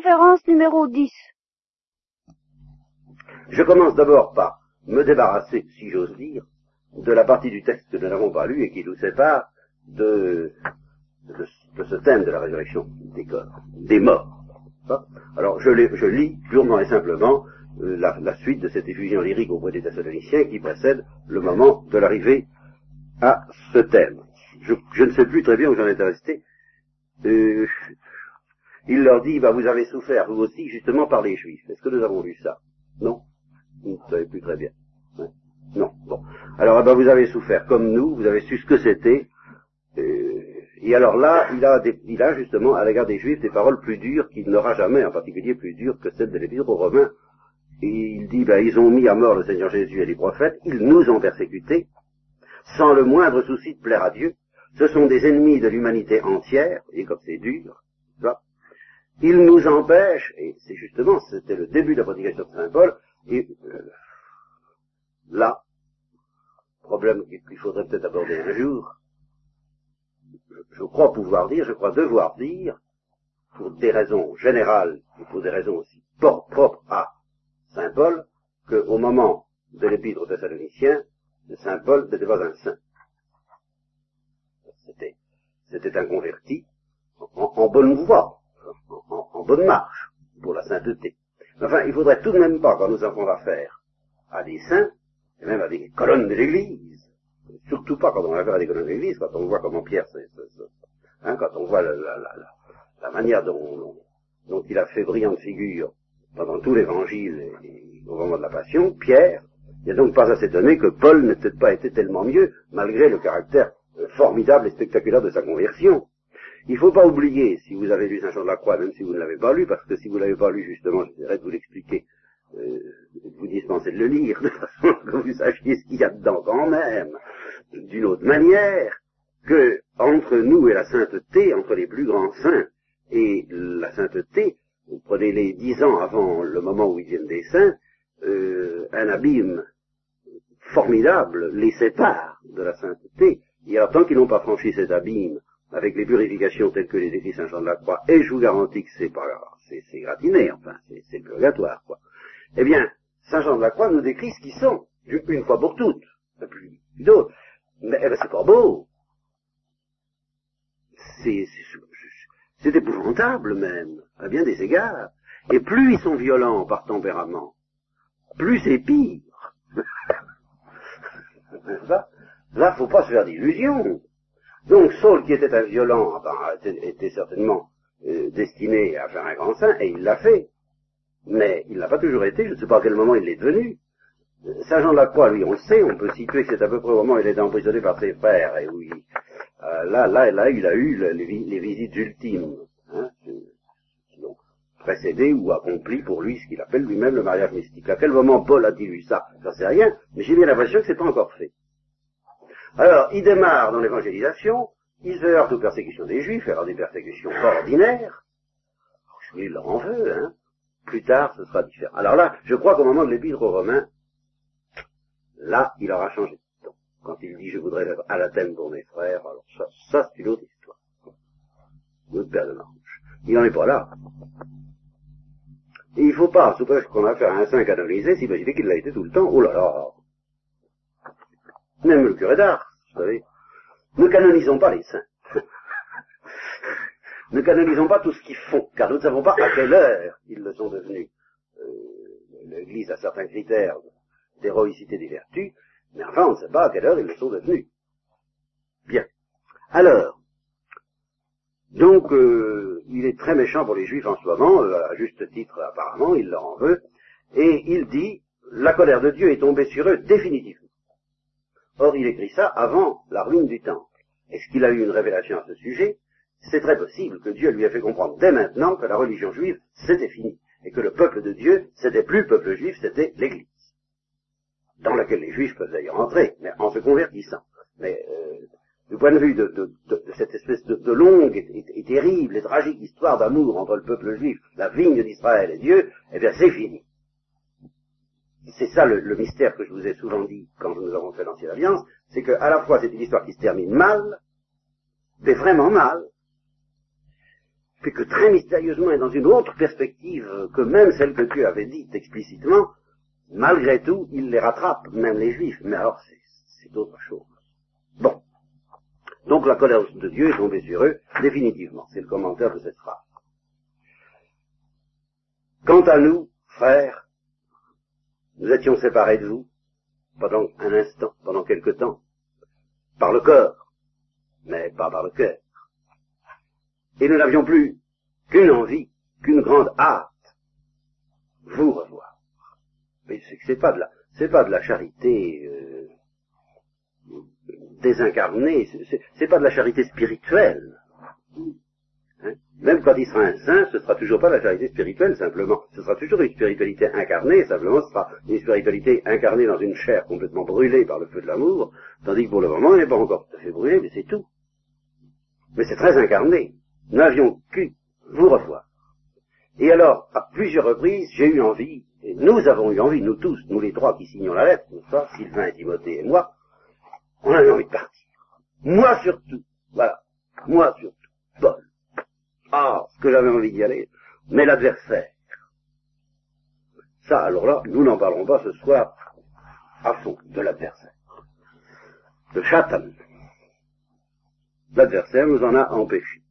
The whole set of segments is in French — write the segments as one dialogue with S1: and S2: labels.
S1: conférence numéro 10.
S2: Je commence d'abord par me débarrasser, si j'ose dire, de la partie du texte que nous n'avons pas lu et qui nous sépare de, ce thème de la résurrection des corps, des morts. Alors je, je, lis purement et simplement euh, la, suite de cette effusion lyrique auprès des Thessaloniciens qui précède le moment de l'arrivée à ce thème. Je, ne sais plus très bien où j'en étais resté. Euh, il leur dit, bah, vous avez souffert, vous aussi, justement par les Juifs. Est-ce que nous avons lu ça? Non? Vous ne savez plus très bien. Non. Bon. Alors, ah bah, vous avez souffert comme nous, vous avez su ce que c'était. Euh, et alors là, il a, il a justement, à l'égard des Juifs, des paroles plus dures qu'il n'aura jamais, en particulier plus dures que celles de l'Épître aux Romains. Et il dit, bah, ils ont mis à mort le Seigneur Jésus et les prophètes, ils nous ont persécutés, sans le moindre souci de plaire à Dieu. Ce sont des ennemis de l'humanité entière, et comme c'est dur, ils nous empêchent, et c'est justement, c'était le début de la prédication de Saint Paul, et euh, là, problème qu'il faudrait peut-être aborder un jour, je, crois pouvoir dire, je crois devoir dire, pour des raisons générales et pour des raisons aussi propres à Saint Paul, qu'au moment de l'épître aux Thessaloniciens, Saint Paul n'était pas un saint. C'était, c'était un converti en bonne voie, en, bonne marche pour la sainteté. Enfin, il faudrait tout de même pas, quand nous avons affaire à des saints, et même à des colonnes de l'Église, surtout pas quand on a affaire à des colonnes de l'Église, quand on voit comment Pierre, hein, quand on voit la, manière dont, dont, il a fait brillante figure pendant tout l'Évangile et, au moment de la Passion, Pierre, il n'est donc pas à s'étonner que Paul n'ait peut-être pas été tellement mieux, malgré le caractère euh, formidable et spectaculaire de sa conversion. Il ne faut pas oublier, si vous avez lu Saint Jean de la Croix, même si vous ne l'avez pas lu, parce que si vous ne l'avez pas lu, justement, j'essaierai de vous l'expliquer, euh, de vous dispenser de le lire, de façon que vous sachiez ce qu'il y a dedans quand même, d'une autre manière, que entre nous et la sainteté, entre les plus grands saints et la sainteté, vous prenez les dix ans avant le moment où ils viennent des saints, euh, un abîme formidable les sépare de la sainteté. Et alors tant qu'ils n'ont pas franchi cet abîme, avec les purifications telles que les écrits Saint Jean de la Croix, et je vous garantis que c'est pas, c'est, gratiné, enfin, c'est, purgatoire, quoi. Eh bien, Saint Jean de la Croix nous décrit ce qu'ils sont, une fois pour toutes, plus d'autres. Mais eh ben, c'est pas beau. C'est, c'est épouvantable même, à bien des égards. Et plus ils sont violents par tempérament, plus c'est pire. là, là, faut pas se faire d'illusions. Donc Saul, qui était un violent, était, certainement euh, destiné à faire un grand saint, et il l'a fait. Mais il n'a pas toujours été, je ne sais pas à quel moment il est devenu. Saint Jean de la Croix, lui, on sait, on peut situer que c'est à peu près au moment où il était emprisonné par ses frères, et où il, euh, là, là, là, il a eu les, visites ultimes, hein, qui précédé ou accompli pour lui ce qu'il appelle lui-même le mariage mystique. À quel moment Paul a-t-il eu ça? J'en sais rien, mais j'ai bien l'impression que c'est pas encore fait. Alors, il démarre dans l'évangélisation, il se heurte aux persécutions des Juifs, alors des persécutions ordinaires. Il en veut, hein. Plus tard, ce sera différent. Alors là, je crois qu'au moment de l'épître aux Romains, là, il aura changé de. Quand il dit je voudrais être à l'Athènes pour mes frères, alors ça, ça c'est une autre histoire. Une autre. Il n'en est pas là. Et il ne faut pas, sous qu'on a affaire à un saint canonisé, s'imaginer qu'il l'a été tout le temps. Oh là, même le curé d'art, vous savez. Ne canonisons pas les saints. ne canonisons pas tout ce qu'ils font, car nous ne savons pas à quelle heure ils le sont devenus. Euh, L'Église a certains critères d'héroïcité des vertus, mais enfin on ne sait pas à quelle heure ils le sont devenus. Bien. Alors, donc euh, il est très méchant pour les Juifs en ce moment, euh, à juste titre apparemment, il leur en veut, et il dit, la colère de Dieu est tombée sur eux définitivement. Or, il écrit ça avant la ruine du temple. Est-ce qu'il a eu une révélation à ce sujet? C'est très possible que Dieu lui ait fait comprendre dès maintenant que la religion juive, c'était fini, et que le peuple de Dieu, c'était plus le peuple juif, c'était l'Église, dans laquelle les juifs peuvent d'ailleurs entrer, mais en se convertissant. Mais euh, du point de vue de, cette espèce de, longue et, terrible et tragique histoire d'amour entre le peuple juif, la vigne d'Israël et Dieu, eh bien c'est fini c'est ça le, mystère que je vous ai souvent dit quand nous avons fait l'Ancienne Alliance, c'est qu'à la fois c'est une histoire qui se termine mal, mais vraiment mal, puis que très mystérieusement et dans une autre perspective que même celle que Dieu avait dite explicitement, malgré tout, il les rattrape, même les Juifs. Mais alors, c'est autre chose. Bon. Donc la colère de Dieu est tombée sur eux, définitivement. C'est le commentaire de cette phrase. Quant à nous, frères, nous étions séparés de vous pendant un instant, pendant quelque temps, par le corps, mais pas par le cœur. Et nous n'avions plus qu'une envie, qu'une grande hâte, vous revoir. Mais c'est pas de la, c'est pas de la charité euh, désincarnée, c'est pas de la charité spirituelle. Hein? Même quand il sera un saint, ce sera toujours pas la charité spirituelle, simplement. Ce sera toujours une spiritualité incarnée, simplement ce sera une spiritualité incarnée dans une chair complètement brûlée par le feu de l'amour, tandis que pour le moment, elle n'est pas encore tout à fait brûlée, mais c'est tout. Mais c'est très incarné. Nous n'avions qu'une vous revoir. Et alors, à plusieurs reprises, j'ai eu envie, et nous avons eu envie, nous tous, nous les trois qui signons la lettre, pas, Sylvain et Timothée et moi, on avait envie de partir. Moi surtout, voilà, moi surtout. Ah, ce que j'avais envie d'y aller, mais l'adversaire. Ça, alors là, nous n'en parlons pas ce soir à fond de l'adversaire. De Chatan. L'adversaire nous en a empêchés.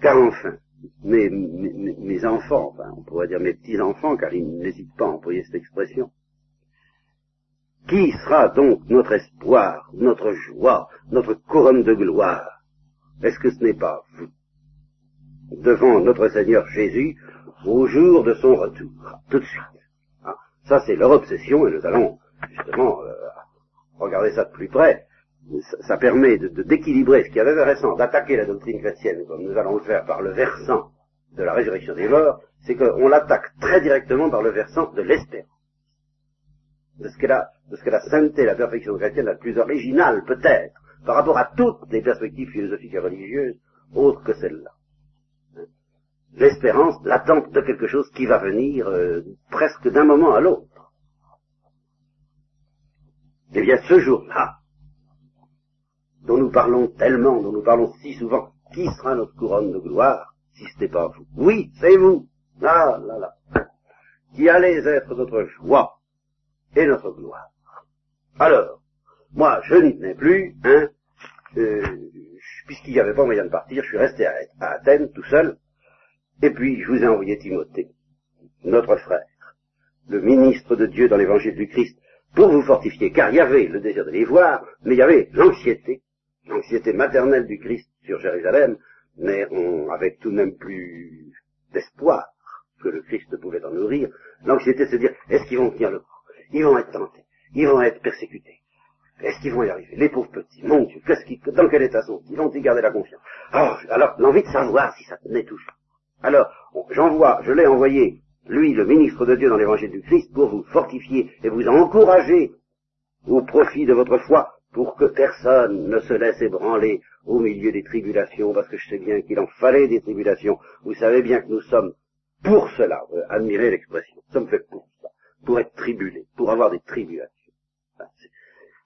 S2: Car enfin, mes, mes, enfants, on pourrait dire mes petits-enfants, car ils n'hésitent pas à employer cette expression, qui sera donc notre espoir, notre joie, notre couronne de gloire? Est-ce que ce n'est pas vous Devant notre Seigneur Jésus, au jour de son retour, tout de suite. Ah, ça, c'est leur obsession, et nous allons justement euh, regarder ça de plus près ça permet d'équilibrer ce qui avait intéressant d'attaquer la doctrine chrétienne, comme nous allons le faire par le versant de la résurrection des morts, c'est qu'on l'attaque très directement par le versant de l'espérance. De ce que la, de ce que la sainteté, la perfection chrétienne la plus originale peut-être, par rapport à toutes les perspectives philosophiques et religieuses, autres que celle-là. L'espérance, l'attente de quelque chose qui va venir euh, presque d'un moment à l'autre. Eh bien, ce jour-là, dont nous parlons tellement, dont nous parlons si souvent, qui sera notre couronne de gloire si ce n'est pas vous? Oui, c'est vous. Ah là là. Qui allez être notre joie et notre gloire. Alors, moi, je n'y tenais plus, hein, euh, puisqu'il n'y avait pas moyen de partir, je suis resté à, Athènes tout seul, et puis je vous ai envoyé Timothée, notre frère, le ministre de Dieu dans l'évangile du Christ, pour vous fortifier, car il y avait le désir de les voir, mais il y avait l'anxiété l'anxiété maternelle du Christ sur Jérusalem, mais on, avec tout de même plus d'espoir que le Christ pouvait en nourrir, l'anxiété de se dire, est-ce qu'ils vont tenir le coup? Ils vont être tentés, ils vont être persécutés. Est-ce qu'ils vont y arriver? Les pauvres petits, mon Dieu, qu'est-ce dans quel état sont-ils? Vont-ils garder la confiance? Oh, Alors, l'envie de savoir si ça tenait toujours. Alors, j'envoie, je l'ai envoyé, lui, le ministre de Dieu dans l'évangile du Christ, pour vous fortifier et vous encourager au profit de votre foi pour que personne ne se laisse ébranler au milieu des tribulations, parce que je sais bien qu'il en fallait des tribulations. Vous savez bien que nous sommes pour cela, euh, admirez l'expression, nous sommes faits pour ça, pour être tribulés, pour avoir des tribulations.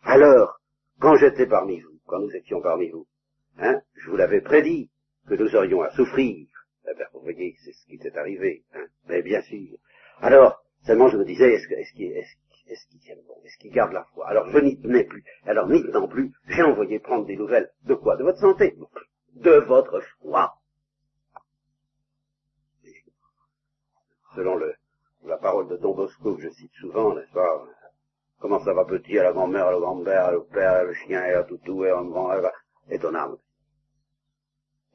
S2: Alors, quand j'étais parmi vous, quand nous étions parmi vous, hein, je vous l'avais prédit que nous aurions à souffrir. Eh bien, vous voyez, c'est ce qui était arrivé, hein, mais bien sûr. Alors, seulement je me disais, est-ce qu'il, est bon Est-ce qu'ils gardent la foi? Alors je n'y tenais plus. Alors n'y tenant plus, j'ai envoyé prendre des nouvelles. De quoi? De votre santé? De votre foi. selon la parole de Don Bosco que je cite souvent, n'est-ce pas Comment ça va petit à la grand-mère, à la grand-père, au père, le chien, et à toutou, et à grand et ton âme.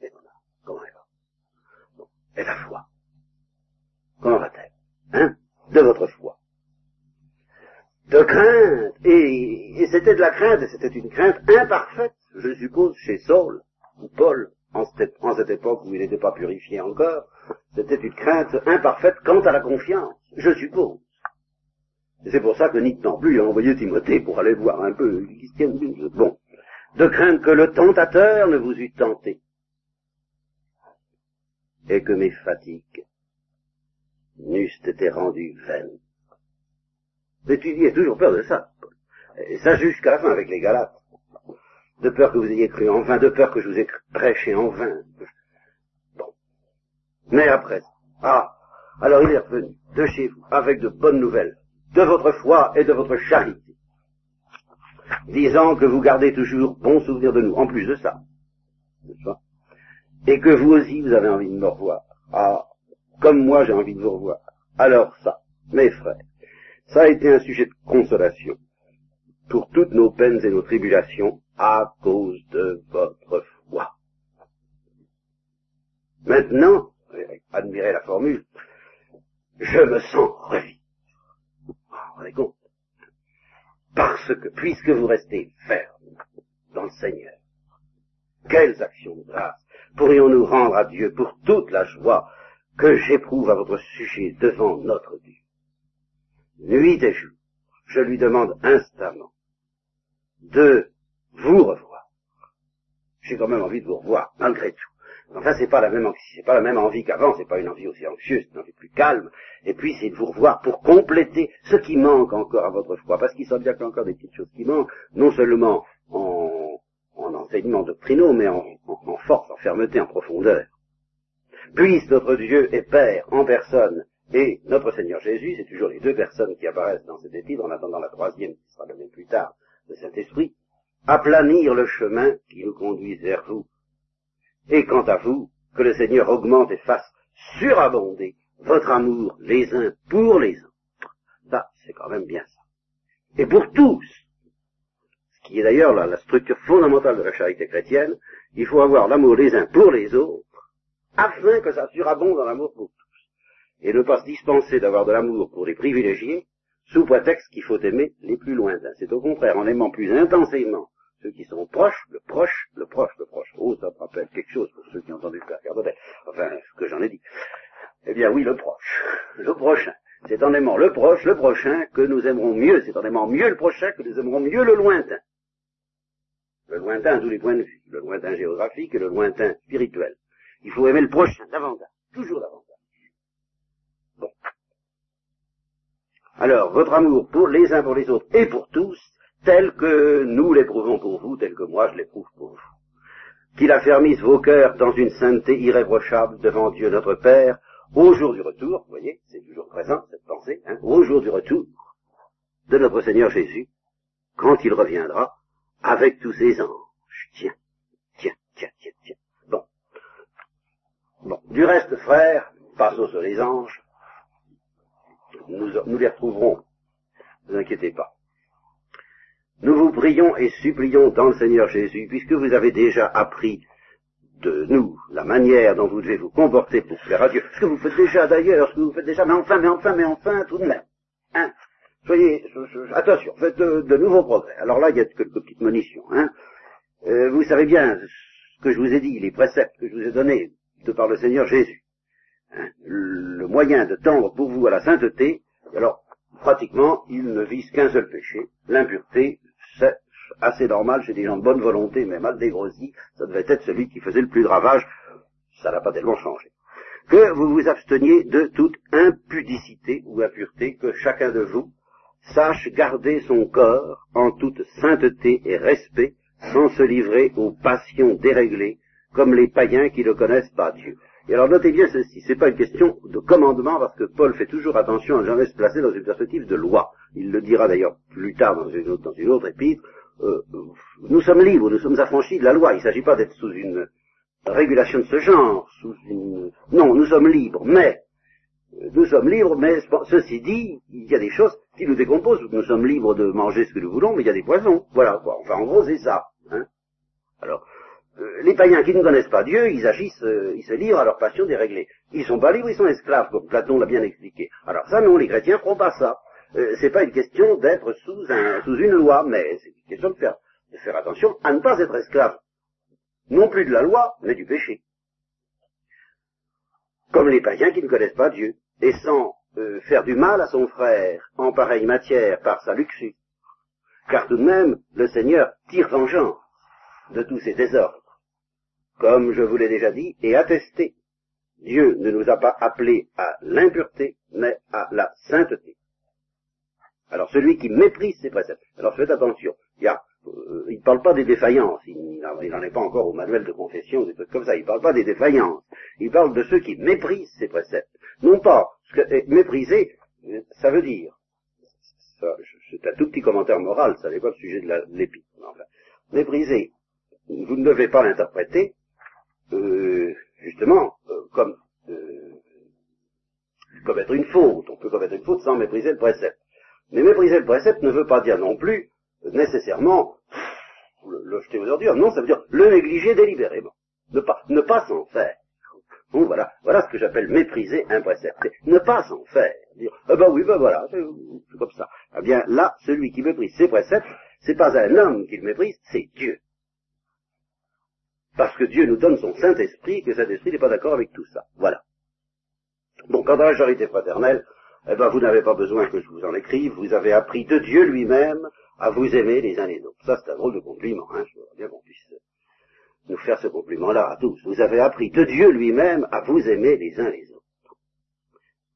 S2: Et ton âme. Comment elle va? Et la foi. Comment va-t-elle? Hein? De votre foi de crainte. Et, c'était de la crainte, et c'était une crainte imparfaite, je suppose, chez Saul ou Paul, en cette, en cette époque où il n'était pas purifié encore. C'était une crainte imparfaite quant à la confiance, je suppose. C'est pour ça que Nick plus a envoyé Timothée pour aller voir un peu Bon. De crainte que le tentateur ne vous eût tenté. Et que mes fatigues n'eussent été rendues vaines. L'étudier a toujours peur de ça. Et ça jusqu'à la fin avec les Galates. De peur que vous ayez cru en vain, de peur que je vous ai prêché en vain. Mais après, ah, alors il est revenu de chez vous avec de bonnes nouvelles, de votre foi et de votre charité, disant que vous gardez toujours bon souvenir de nous, en plus de ça, et que vous aussi vous avez envie de me revoir. Ah, comme moi j'ai envie de vous revoir. Alors ça, mes frères, ça a été un sujet de consolation pour toutes nos peines et nos tribulations à cause de votre foi. Maintenant, admirez la formule, je me sens revis. Parce que, puisque vous restez ferme dans le Seigneur, quelles actions de grâce pourrions-nous rendre à Dieu pour toute la joie que j'éprouve à votre sujet devant notre Dieu? Nuit et jour, je lui demande instamment de vous revoir. J'ai quand même envie de vous revoir, malgré tout. La même, c'est pas la même envie qu'avant, c'est pas une envie aussi anxieuse, c'est une envie plus calme. Et puis, c'est de vous revoir pour compléter ce qui manque encore à votre foi, parce qu'il semble bien qu'il y a encore des petites choses qui manquent, non seulement en, en enseignement doctrinaux, mais en, force, en fermeté, en profondeur. Puisse notre Dieu et Père en personne et notre Seigneur Jésus, c'est toujours les deux personnes qui apparaissent dans cet épître, en attendant la troisième qui sera donnée plus tard, le Saint-Esprit, aplanir le chemin qui nous conduit vers vous et quant à vous, que le Seigneur augmente et fasse surabonder votre amour les uns pour les autres. Ça, c'est quand même bien ça. Et pour tous, ce qui est d'ailleurs la, la structure fondamentale de la charité chrétienne, il faut avoir l'amour les uns pour les autres, afin que ça surabonde dans l'amour pour tous. Et ne pas se dispenser d'avoir de l'amour pour les privilégiés, sous prétexte qu'il faut aimer les plus lointains. C'est au contraire en aimant plus intensément ceux qui sont proches, le proche, le proche, le proche. Oh, ça me rappelle quelque chose pour ceux qui ont entendu le Père Cardonnet. Enfin, ce que j'en ai dit. Eh bien oui, le proche, le prochain. C'est en aimant le proche, le prochain, que nous aimerons mieux. C'est en aimant mieux le prochain que nous aimerons mieux le lointain. Le lointain à tous les points de vue. Le lointain géographique et le lointain spirituel. Il faut aimer le prochain davantage. Toujours davantage. Bon. Alors, votre amour pour les uns pour les autres et pour tous tel que nous l'éprouvons pour vous, tel que moi je l'éprouve pour vous. Qu'il affermisse vos cœurs dans une sainteté irréprochable devant Dieu notre Père, au jour du retour, vous voyez, c'est toujours présent cette pensée, hein, au jour du retour de notre Seigneur Jésus, quand il reviendra avec tous ses anges. Tiens, tiens, tiens, tiens, tiens. Bon. Bon. Du reste, frères, passons sur les anges. Nous, nous les retrouverons. Ne vous inquiétez pas. Nous vous prions et supplions dans le Seigneur Jésus, puisque vous avez déjà appris de nous la manière dont vous devez vous comporter pour plaire à Dieu, ce que vous faites déjà d'ailleurs, ce que vous faites déjà, mais enfin, mais enfin, mais enfin, tout de même. Hein Soyez, attention, faites de, nouveaux progrès. Alors là, il y a quelques petites munitions. Hein euh, vous savez bien ce que je vous ai dit, les préceptes que je vous ai donnés de par le Seigneur Jésus. Hein le moyen de tendre pour vous à la sainteté, alors pratiquement, il ne vise qu'un seul péché, l'impureté, c'est assez normal chez des gens de bonne volonté, mais mal dégrossis, ça devait être celui qui faisait le plus de ravage, ça n'a pas tellement changé. Que vous vous absteniez de toute impudicité ou impureté, que chacun de vous sache garder son corps en toute sainteté et respect, sans se livrer aux passions déréglées, comme les païens qui ne connaissent pas Dieu. Et alors notez bien ceci, c'est pas une question de commandement, parce que Paul fait toujours attention à jamais se placer dans une perspective de loi. Il le dira d'ailleurs plus tard dans une autre, dans une autre épître. Euh, nous sommes libres, nous sommes affranchis de la loi. Il ne s'agit pas d'être sous une régulation de ce genre, sous une... Non, nous sommes libres, mais euh, nous sommes libres, mais ceci dit, il y a des choses qui nous décomposent. Nous sommes libres de manger ce que nous voulons, mais il y a des poisons. Voilà. Enfin, en gros, c'est ça. Hein. Alors, euh, les païens qui ne connaissent pas Dieu, ils agissent, euh, ils se livrent à leur passion déréglée. Ils sont pas libres, ils sont esclaves, comme Platon l'a bien expliqué. Alors ça, non, les chrétiens ne feront pas ça. Euh, c'est pas une question d'être sous, sous une loi, mais c'est une question de faire, de faire attention à ne pas être esclave. Non plus de la loi, mais du péché. Comme les païens qui ne connaissent pas Dieu, et sans faire du mal à son frère en pareille matière par sa luxure. Car tout de même, le Seigneur tire vengeance de tous ces désordres comme je vous l'ai déjà dit et attesté. Dieu ne nous a pas appelés à l'impureté, mais à la sainteté. Alors celui qui méprise ses préceptes, alors faites attention, il a euh, ne parle pas des défaillances, il n'en est pas encore au manuel de confession, des trucs comme ça, il ne parle pas des défaillances, il parle de ceux qui méprisent ces préceptes. Non pas, mépriser, ça veut dire, c'est un tout petit commentaire moral, ça n'est pas le sujet de l'épître, enfin, mépriser, vous ne devez pas l'interpréter, euh, justement, euh, comme euh, commettre une faute, on peut commettre une faute sans mépriser le précepte. Mais mépriser le précepte ne veut pas dire non plus nécessairement le, jeter aux ordures. Non, ça veut dire le négliger délibérément. Ne pas, ne pas s'en faire. Bon, voilà, voilà ce que j'appelle mépriser un précepte. Ne pas s'en faire. Dire, ah ben oui, ben voilà, c'est comme ça. Eh bien, là, celui qui méprise ses préceptes, c'est pas un homme qu'il méprise, c'est Dieu. Parce que Dieu nous donne son Saint-Esprit, et que Saint-Esprit n'est pas d'accord avec tout ça. Voilà. Bon, quant à la charité fraternelle, eh ben, vous n'avez pas besoin que je vous en écrive, vous avez appris de Dieu lui-même à vous aimer les uns les autres. Ça, c'est un drôle de compliment, hein, je voudrais bien qu'on puisse nous faire ce compliment-là à tous. Vous avez appris de Dieu lui-même à vous aimer les uns les autres.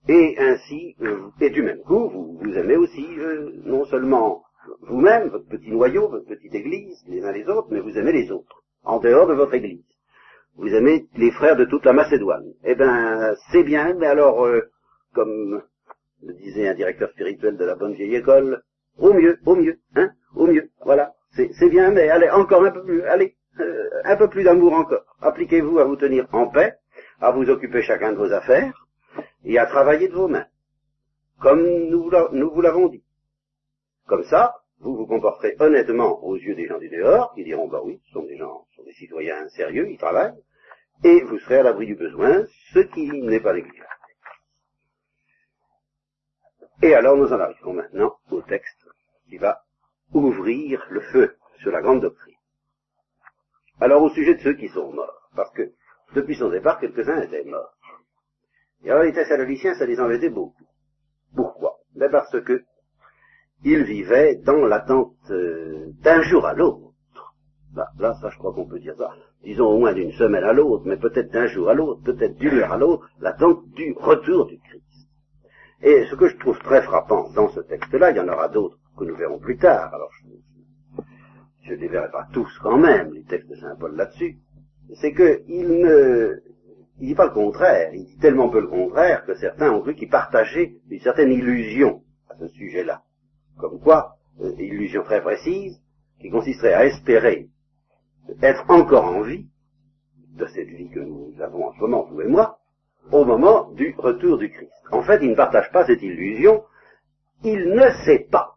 S2: Et ainsi, euh, et du même coup, vous, vous aimez aussi euh, non seulement vous-même, votre petit noyau, votre petite église, les uns les autres, mais vous aimez les autres, en dehors de votre église. Vous aimez les frères de toute la Macédoine. Eh bien, c'est bien, mais alors, euh, comme le disait un directeur spirituel de la bonne vieille école, au mieux, au mieux, hein, au mieux, voilà. C'est bien, mais allez, encore un peu plus, allez, euh, un peu plus d'amour encore. Appliquez-vous à vous tenir en paix, à vous occuper chacun de vos affaires, et à travailler de vos mains, comme nous, nous vous l'avons dit. Comme ça, vous vous comporterez honnêtement aux yeux des gens du dehors, qui diront, bah oui, ce sont des gens, ce sont des citoyens sérieux, ils travaillent, et vous serez à l'abri du besoin, ce qui n'est pas négligeable. Et alors nous en arrivons maintenant au texte qui va ouvrir le feu sur la grande doctrine. Alors au sujet de ceux qui sont morts, parce que depuis son départ, quelques-uns étaient morts. Et alors les Thessaloniciens, ça les embêtait beaucoup. Pourquoi? Ben Parce que ils vivaient dans l'attente euh, d'un jour à l'autre. Bah, là, ça, je crois qu'on peut dire ça. Disons au moins d'une semaine à l'autre, mais peut-être d'un jour à l'autre, peut-être d'une heure à l'autre, l'attente du retour du Christ. Et ce que je trouve très frappant dans ce texte-là, il y en aura d'autres que nous verrons plus tard, alors je ne les verrai pas tous quand même, les textes de Saint Paul là-dessus, c'est qu'il ne il dit pas le contraire, il dit tellement peu le contraire que certains ont cru qu'il partageait une certaine illusion à ce sujet-là. Comme quoi, euh, illusion très précise, qui consisterait à espérer être encore en vie de cette vie que nous avons en ce moment, vous et moi, au moment du retour du Christ. En fait, il ne partage pas cette illusion, il ne sait pas.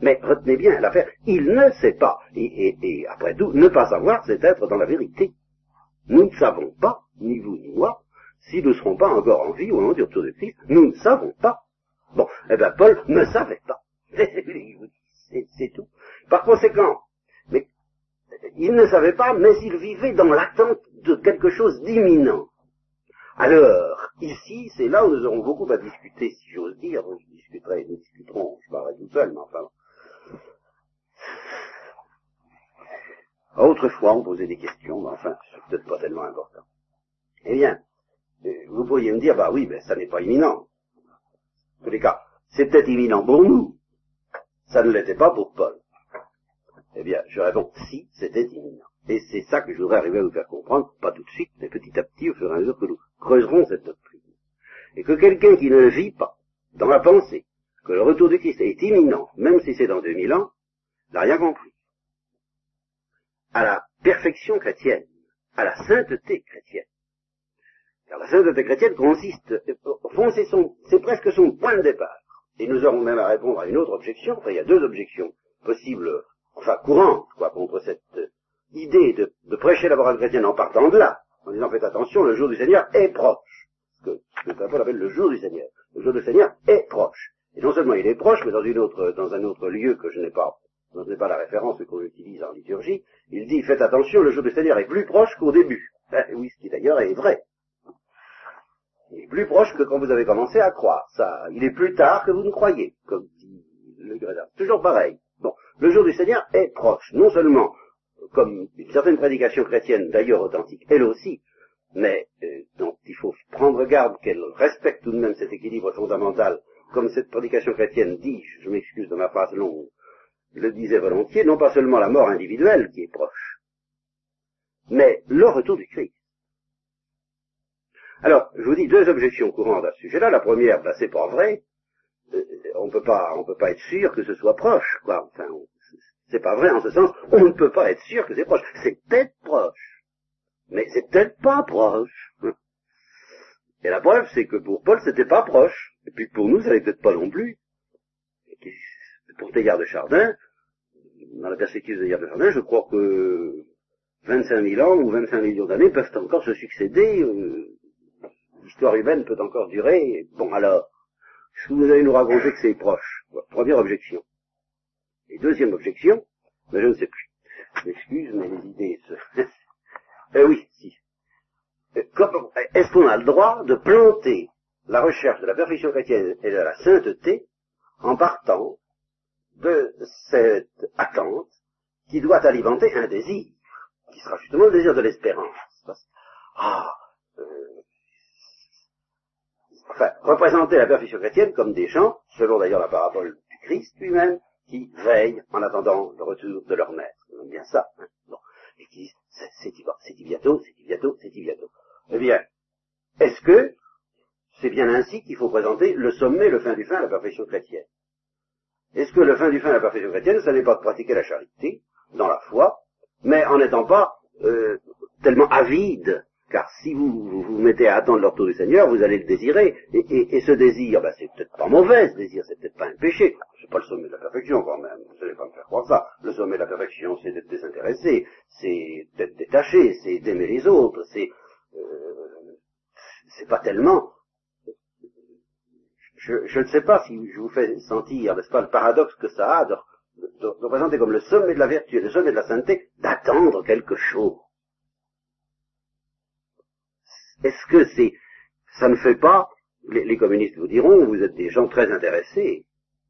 S2: Mais retenez bien l'affaire, il ne sait pas. Et, après tout, ne pas savoir, c'est être dans la vérité. Nous ne savons pas, ni vous ni moi, si nous ne serons pas encore en vie au moment du retour du Christ. Nous ne savons pas. Bon, eh bien, Paul ne savait pas. C'est tout. Par conséquent, mais il ne savait pas, mais il vivait dans l'attente de quelque chose d'imminent. Alors, ici, c'est là où nous aurons beaucoup à discuter, si j'ose dire. Je discuterai, nous discuterons, je parlerai tout seul, mais enfin. Autrefois, on posait des questions, mais enfin, c'est peut-être pas tellement important. Eh bien, euh, vous pourriez me dire, bah oui, mais ça n'est pas imminent. En tous les cas, peut-être imminent pour nous. Ça ne l'était pas pour Paul. Eh bien, je réponds, si, c'était imminent. Et c'est ça que je voudrais arriver à vous faire comprendre, pas tout de suite, mais petit à petit, au fur et à mesure que nous creuserons cette doctrine. Et que quelqu'un qui ne vit pas dans la pensée que le retour du Christ est imminent, même si c'est dans 2000 ans, n'a rien compris. À la perfection chrétienne, à la sainteté chrétienne. Car la sainteté chrétienne consiste, au fond, c'est presque son point de départ. Et nous aurons même à répondre à une autre objection, enfin il y a deux objections possibles, enfin courantes, quoi, contre cette idée de, de prêcher la morale chrétienne en partant de là, en disant faites attention, le jour du Seigneur est proche. Ce que le Paul appelle le jour du Seigneur. Le jour du Seigneur est proche. Et non seulement il est proche, mais dans une autre, dans un autre lieu que je n'ai pas, dont je n'ai pas la référence qu'on utilise en liturgie, il dit faites attention, le jour du Seigneur est plus proche qu'au début. Oui, ce qui d'ailleurs est vrai. Il est plus proche que quand vous avez commencé à croire. Ça, il est plus tard que vous ne croyez, comme dit le Grédin. Toujours pareil. Bon, le jour du Seigneur est proche. Non seulement comme une certaine prédication chrétienne, d'ailleurs authentique, elle aussi, mais euh, donc il faut prendre garde qu'elle respecte tout de même cet équilibre fondamental, comme cette prédication chrétienne dit, je m'excuse de ma phrase longue, le disait volontiers, non pas seulement la mort individuelle qui est proche, mais le retour du Christ. Alors, je vous dis deux objections courantes à ce sujet-là. La première, ben, c'est pas vrai. Euh, on peut pas, on peut pas être sûr que ce soit proche, quoi. Enfin, c'est pas vrai en ce sens. On ne peut pas être sûr que c'est proche. C'est peut-être proche, mais c'est peut-être pas proche. Et la preuve, c'est que pour Paul, c'était pas proche. Et puis pour nous, ça n'est peut-être pas non plus. pour Teilhard de Chardin, dans la perspective de Teilhard de Chardin, je crois que 25 000 ans ou 25 millions d'années peuvent encore se succéder. Euh, l'histoire humaine peut encore durer. Bon alors, vous allez nous raconter que c'est proche Première objection. Et deuxième objection, mais je ne sais plus. M'excuse, mais les idées se... eh oui, si. Euh, est-ce qu'on a le droit de planter la recherche de la perfection chrétienne et de la sainteté en partant de cette attente qui doit alimenter un désir, qui sera justement le désir de l'espérance? Ah, euh, enfin, représenter la perfection chrétienne comme des gens, selon d'ailleurs la parabole du Christ lui-même, qui veillent en attendant le retour de leur maître. On bien ça. Hein bon. Et qui disent, c'est bientôt, c'est bientôt, c'est bientôt. Eh bien, est-ce que c'est bien ainsi qu'il faut présenter le sommet, le fin du fin, la perfection chrétienne? Est-ce que le fin du fin, la perfection chrétienne, ça n'est pas de pratiquer la charité dans la foi, mais en n'étant pas euh, tellement avide car si vous, vous, mettez à attendre le retour du Seigneur, vous allez le désirer. Et, ce désir, ben, c'est peut-être pas mauvais, ce désir, c'est peut-être pas un péché. C'est pas le sommet de la perfection quand même. Vous n'allez pas me faire croire ça. Le sommet de la perfection, c'est d'être désintéressé, c'est d'être détaché, c'est d'aimer les autres, c'est euh, c'est pas tellement. Je, ne sais pas si je vous fais sentir, n'est-ce pas, le paradoxe que ça a de, de, représenter comme le sommet de la vertu et le sommet de la sainteté, d'attendre quelque chose. Est-ce que c'est, ça ne fait pas, les, communistes vous diront, vous êtes des gens très intéressés,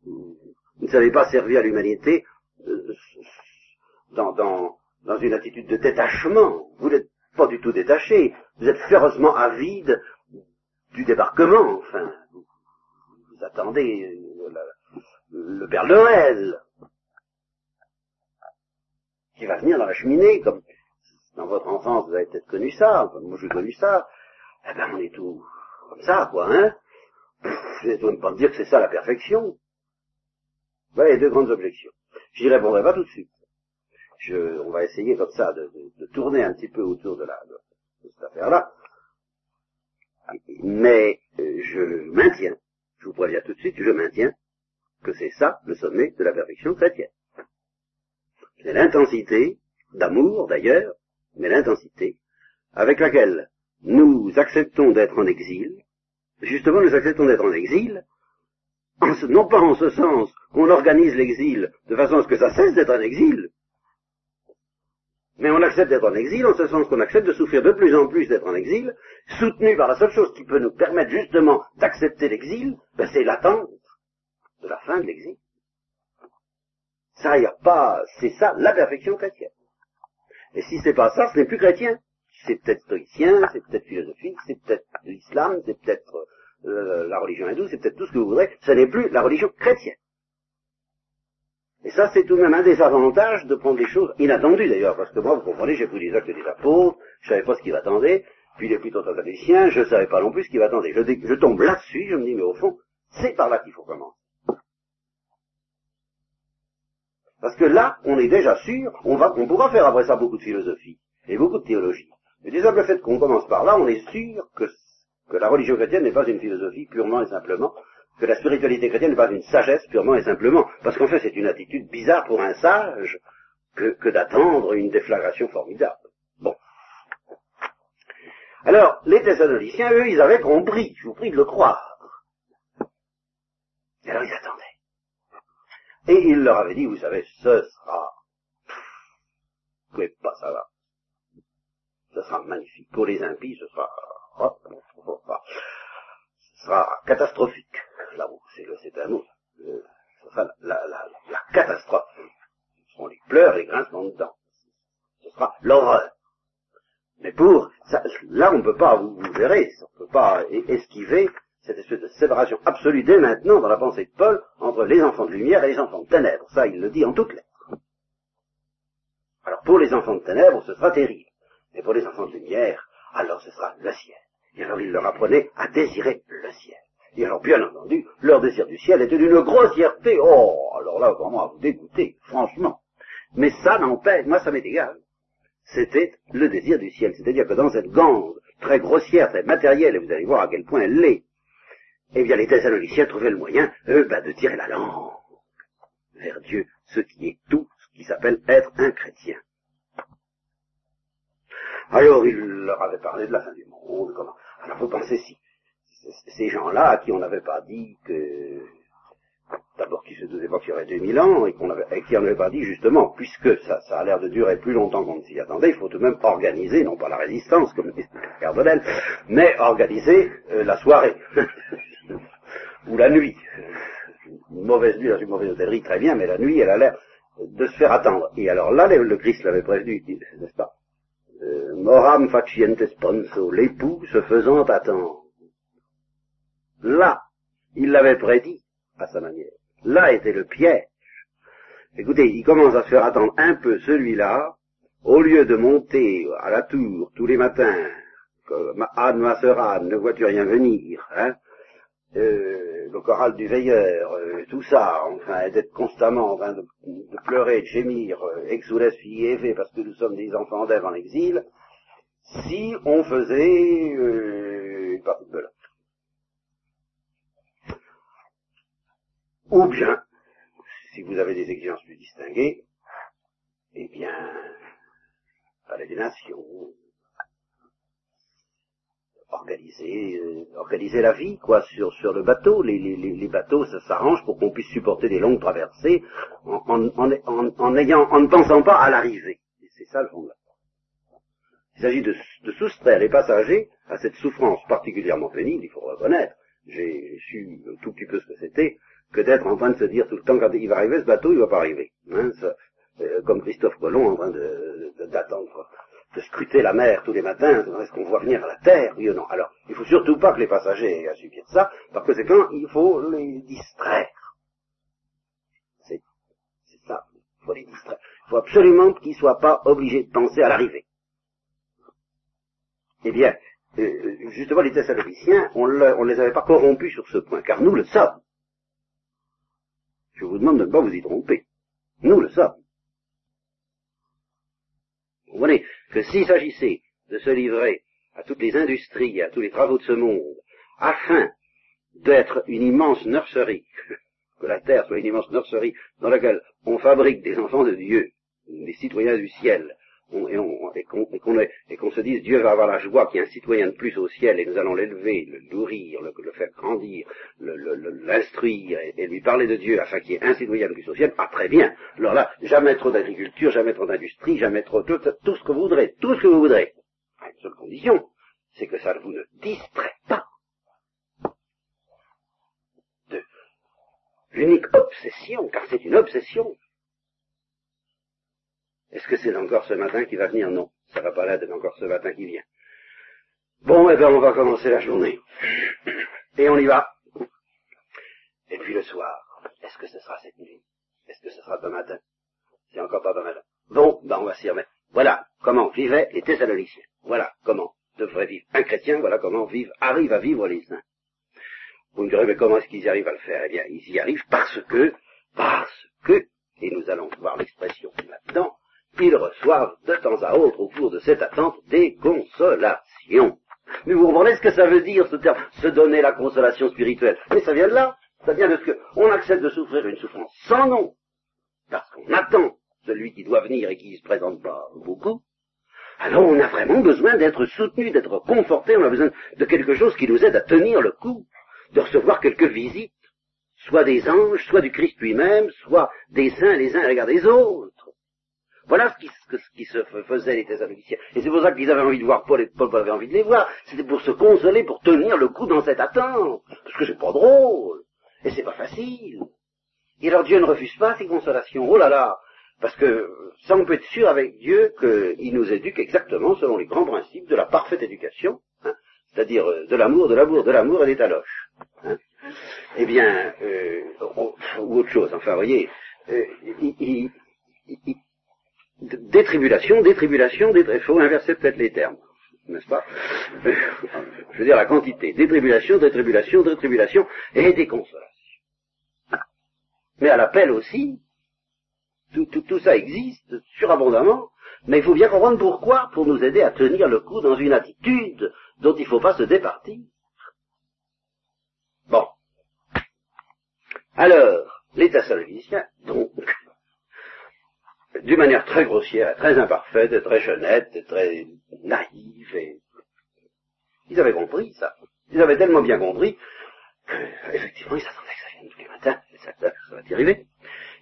S2: vous ne savez pas servir à l'humanité euh, dans, dans, dans une attitude de détachement, vous n'êtes pas du tout détaché, vous êtes férocement avide du débarquement, enfin, vous, attendez euh, le, Père Noël, qui va venir dans la cheminée, comme dans votre enfance vous avez peut-être connu ça, moi j'ai connu ça, eh ben on est tout comme ça, quoi, hein Je ne même pas me dire que c'est ça la perfection. Voilà les deux grandes objections. J'y répondrai pas tout de suite. Je, on va essayer comme ça de, tourner un petit peu autour de, la, de, cette affaire-là. Mais euh, je maintiens, je vous préviens tout de suite, je maintiens que c'est ça le sommet de la perfection chrétienne. C'est l'intensité d'amour d'ailleurs, mais l'intensité avec laquelle nous acceptons d'être en exil, justement nous acceptons d'être en exil, non pas en ce sens qu'on organise l'exil de façon à ce que ça cesse d'être un exil, mais on accepte d'être en exil en ce sens qu'on accepte de souffrir de plus en plus d'être en exil, soutenu par la seule chose qui peut nous permettre justement d'accepter l'exil, ben c'est l'attente de la fin de l'exil. Ça, y a pas, c'est ça la perfection chrétienne. Et si c'est pas ça, ce n'est plus chrétien c'est peut-être stoïcien, c'est peut-être philosophique, c'est peut-être l'islam, c'est peut-être euh, la religion hindoue, c'est peut-être tout ce que vous voudrez, ce n'est plus la religion chrétienne. Et ça, c'est tout de même un des avantages de prendre des choses inattendues d'ailleurs, parce que moi, vous comprenez, j'ai pris les actes des apôtres, je savais pas ce qui m'attendait, puis les plutôt je savais pas non plus ce qui m'attendait. Je, je tombe là-dessus, je me dis, mais au fond, c'est par là qu'il faut commencer. Parce que là, on est déjà sûr, on va, on pourra faire après ça beaucoup de philosophie et beaucoup de théologie. Mais déjà le fait qu'on commence par là, on est sûr que, la religion chrétienne n'est pas une philosophie purement et simplement, que la spiritualité chrétienne n'est pas une sagesse purement et simplement, parce qu'en fait c'est une attitude bizarre pour un sage que, que d'attendre une déflagration formidable. Bon. Alors, les Thessaloniciens, eux, ils avaient compris, je vous prie de le croire. Et alors ils attendaient. Et il leur avait dit, vous savez, ce sera... Vous pouvez pas savoir ce sera magnifique. Pour les impies, ce sera, oh, ce sera catastrophique. Là c'est un mot. Ce sera la, la, la, catastrophe. Ce seront les pleurs, les grincements de dents. Ce sera l'horreur. Mais pour, ça, là on ne peut pas, vous, vous verrez, on ne peut pas esquiver cette espèce de séparation absolue dès maintenant dans la pensée de Paul entre les enfants de lumière et les enfants de ténèbres. Ça, il le dit en toutes lettres. Alors pour les enfants de ténèbres, ce sera terrible. Mais pour les enfants de lumière, alors ce sera le ciel. Et alors il leur apprenait à désirer le ciel. Et alors, bien entendu, leur désir du ciel était d'une grossièreté. Oh, alors là, vraiment à vous dégoûter, franchement. Mais ça n'empêche, moi ça m'est égal. C'était le désir du ciel. C'est-à-dire que dans cette gangue très grossière, très matérielle, et vous allez voir à quel point elle l'est, eh bien les Thessaloniciens trouvaient le moyen, eux, bah, de tirer la langue vers Dieu, ce qui est tout, ce qui s'appelle être un chrétien. Alors il leur avait parlé de la fin du monde, comment. Alors vous pensez si ces gens-là à qui on n'avait pas dit que d'abord qu'ils se doutaient pas qu'il y aurait 2000 ans et qu'on avait, et qui n'en avait pas dit justement, puisque ça, a l'air de durer plus longtemps qu'on ne s'y attendait, il faut tout de même organiser, non pas la résistance comme le Cardinal, mais organiser euh, la soirée ou la nuit. Une mauvaise nuit dans une mauvaise hôtellerie, très bien, mais la nuit, elle a l'air de se faire attendre. Et alors là, le Christ l'avait prévenu, n'est-ce pas euh, Moram faciente sponso, l'époux se faisant attendre. Là, il l'avait prédit à sa manière. Là était le piège. Écoutez, il commence à se faire attendre un peu celui-là, au lieu de monter à la tour tous les matins, comme Anne, ma sœur Anne, ne vois-tu rien venir, hein, euh, le choral du veilleur, euh, tout ça, enfin, d'être constamment en train de, pleurer, de gémir, euh, exoules fille parce que nous sommes des enfants d'Ève en exil, si on faisait euh, pas de Ou bien, si vous avez des exigences plus distinguées, eh bien, palais des nations, organiser, euh, organiser la vie, quoi, sur, sur le bateau. Les, les, les bateaux, ça s'arrange pour qu'on puisse supporter des longues traversées en, en, en, en, ayant, en ne pensant pas à l'arrivée. C'est ça le fond de la Il s'agit de, de, soustraire les passagers à cette souffrance particulièrement pénible, il faut reconnaître. J'ai su un tout petit peu ce que c'était, que d'être en train de se dire tout le temps quand il va arriver ce bateau, il va pas arriver. Hein, euh, comme Christophe Colomb en train d'attendre, de, scruter la mer tous les matins, est-ce qu'on voit venir à la terre, oui ou non Alors, il faut surtout pas que les passagers aient à subir ça, c'est quand il faut les distraire. C'est ça, il faut les distraire. Il faut absolument qu'ils ne soient pas obligés de penser à l'arrivée. Eh bien, euh, justement, les Thessaloniciens, on ne les avait pas corrompus sur ce point, car nous le sommes. Je vous demande de ne pas vous y tromper. Nous le sommes. Vous voyez que s'il s'agissait de se livrer à toutes les industries, à tous les travaux de ce monde, afin d'être une immense nurserie, que la terre soit une immense nurserie dans laquelle on fabrique des enfants de Dieu, des citoyens du ciel, et qu'on se dise Dieu va avoir la joie qu'il y ait un citoyen de plus au ciel et nous allons l'élever, le nourrir, le, faire grandir, l'instruire et, lui parler de Dieu afin qu'il y ait un citoyen de plus au ciel, ah très bien. Alors là, jamais trop d'agriculture, jamais trop d'industrie, jamais trop tout, tout, ce que vous voudrez, tout ce que vous voudrez. À une seule condition, c'est que ça ne vous ne distrait pas de l'unique obsession, car c'est une obsession est-ce que c'est encore ce matin qui va venir? Non, ça va pas là encore ce matin qui vient. Bon, eh bien, on va commencer la journée. Et on y va. Et puis le soir, est-ce que ce sera cette nuit? Est-ce que ce sera demain matin? C'est encore pas demain matin. Bon, ben on va s'y remettre. Voilà comment vivaient les Thessaloniciens. Voilà comment devrait vivre un chrétien. Voilà comment vivent, arrivent à vivre les saints. Vous me direz, mais comment est-ce qu'ils arrivent à le faire? Eh bien, ils y arrivent parce que, parce que, et nous allons voir l'expression maintenant, ils reçoivent de temps à autre au cours de cette attente des consolations. Mais vous comprenez ce que ça veut dire ce terme, se donner la consolation spirituelle Mais ça vient de là, ça vient de ce que on accepte de souffrir une souffrance sans nom, parce qu'on attend celui qui doit venir et qui ne se présente pas beaucoup. Alors on a vraiment besoin d'être soutenu, d'être conforté, on a besoin de quelque chose qui nous aide à tenir le coup, de recevoir quelques visites, soit des anges, soit du Christ lui-même, soit des saints les uns à l'égard des autres. Voilà ce qui, se faisait les. Et c'est pour ça qu'ils avaient envie de voir Paul et Paul avait envie de les voir. C'était pour se consoler, pour tenir le coup dans cette attente. Parce que c'est pas drôle. Et c'est pas facile. Et alors Dieu ne refuse pas ces consolations. Oh là là. Parce que ça, on peut être sûr avec Dieu qu'il nous éduque exactement selon les grands principes de la parfaite éducation. Hein, c'est-à-dire euh, de l'amour, de l'amour, de l'amour et des taloches. eh bien, euh, ou autre chose, enfin, vous voyez, euh, il, des tribulations, des tribulations, il faut inverser peut-être les termes, n'est-ce pas? Je veux dire la quantité, des tribulations, des tribulations, des tribulations et des consolations. Mais à l'appel aussi, tout, ça existe surabondamment, mais il faut bien comprendre pourquoi, pour nous aider à tenir le coup dans une attitude dont il ne faut pas se départir. Bon. Alors, les Thessaloniciens, donc, d'une manière très grossière, très imparfaite, très chenette, et très naïve, et... ils avaient compris ça. Ils avaient tellement bien compris que, effectivement, ils s'attendaient que ça vienne tous les matins, et ça, ça, va y arriver.